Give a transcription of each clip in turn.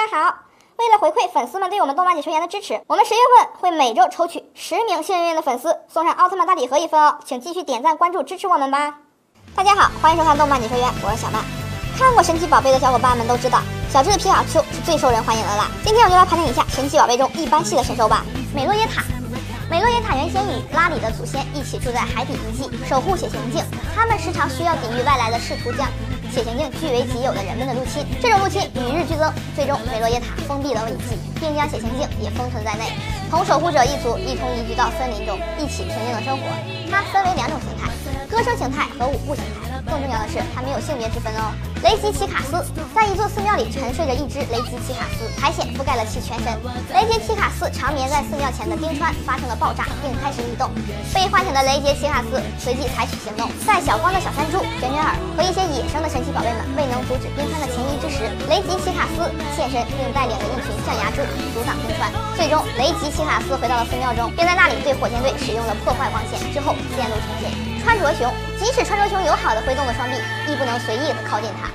大家好！为了回馈粉丝们对我们动漫解说员的支持，我们十月份会每周抽取十名幸运的粉丝，送上奥特曼大礼盒一份哦，请继续点赞关注支持我们吧！大家好，欢迎收看动漫解说员，我是小曼。看过神奇宝贝的小伙伴们都知道，小智的皮卡丘是最受人欢迎的啦。今天我就来盘点一下神奇宝贝中一般系的神兽吧。美洛耶塔，美洛耶塔原先与拉里的祖先一起住在海底遗迹，守护血行镜，他们时常需要抵御外来的试图将。血行径据为己有的人们的入侵，这种入侵与日俱增，最终被洛耶塔封闭了遗迹，并将血行径也封存在内，同守护者一族一同移居到森林中，一起平静的生活。它分为两种形态：歌声形态和舞步形态。更重要的是，它没有性别之分哦。雷吉奇卡斯在一座寺庙里沉睡着一只雷吉奇卡斯，苔藓覆盖了其全身。雷吉奇卡斯长眠在寺庙前的冰川发生了爆炸，并开始移动。被唤醒的雷杰奇卡斯随即采取行动，在小光的小山猪卷卷耳和一些野生的神奇宝贝们未能阻止冰川的前移之时，雷吉奇卡斯现身，并带领着一群象牙猪阻挡冰川。最终，雷吉皮卡斯回到了寺庙中，并在那里对火箭队使用了破坏光线，之后陷入重现。穿着熊，即使穿着熊友好的挥动了双臂，亦不能随意的靠近他。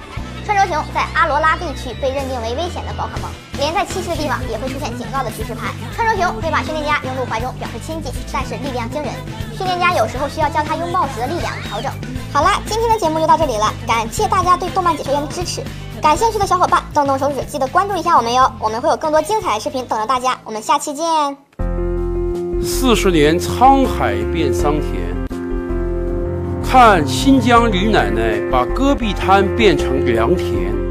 穿着熊在阿罗拉地区被认定为危险的宝可梦，连在栖息的地方也会出现警告的提示牌。穿着熊会把训练家拥入怀中表示亲近，但是力量惊人，训练家有时候需要将它拥抱时的力量调整。好啦，今天的节目就到这里了，感谢大家对动漫解说员的支持。感兴趣的小伙伴动动手指，记得关注一下我们哟，我们会有更多精彩的视频等着大家。我们下期见。四十年沧海变桑田。看新疆李奶奶把戈壁滩变成良田。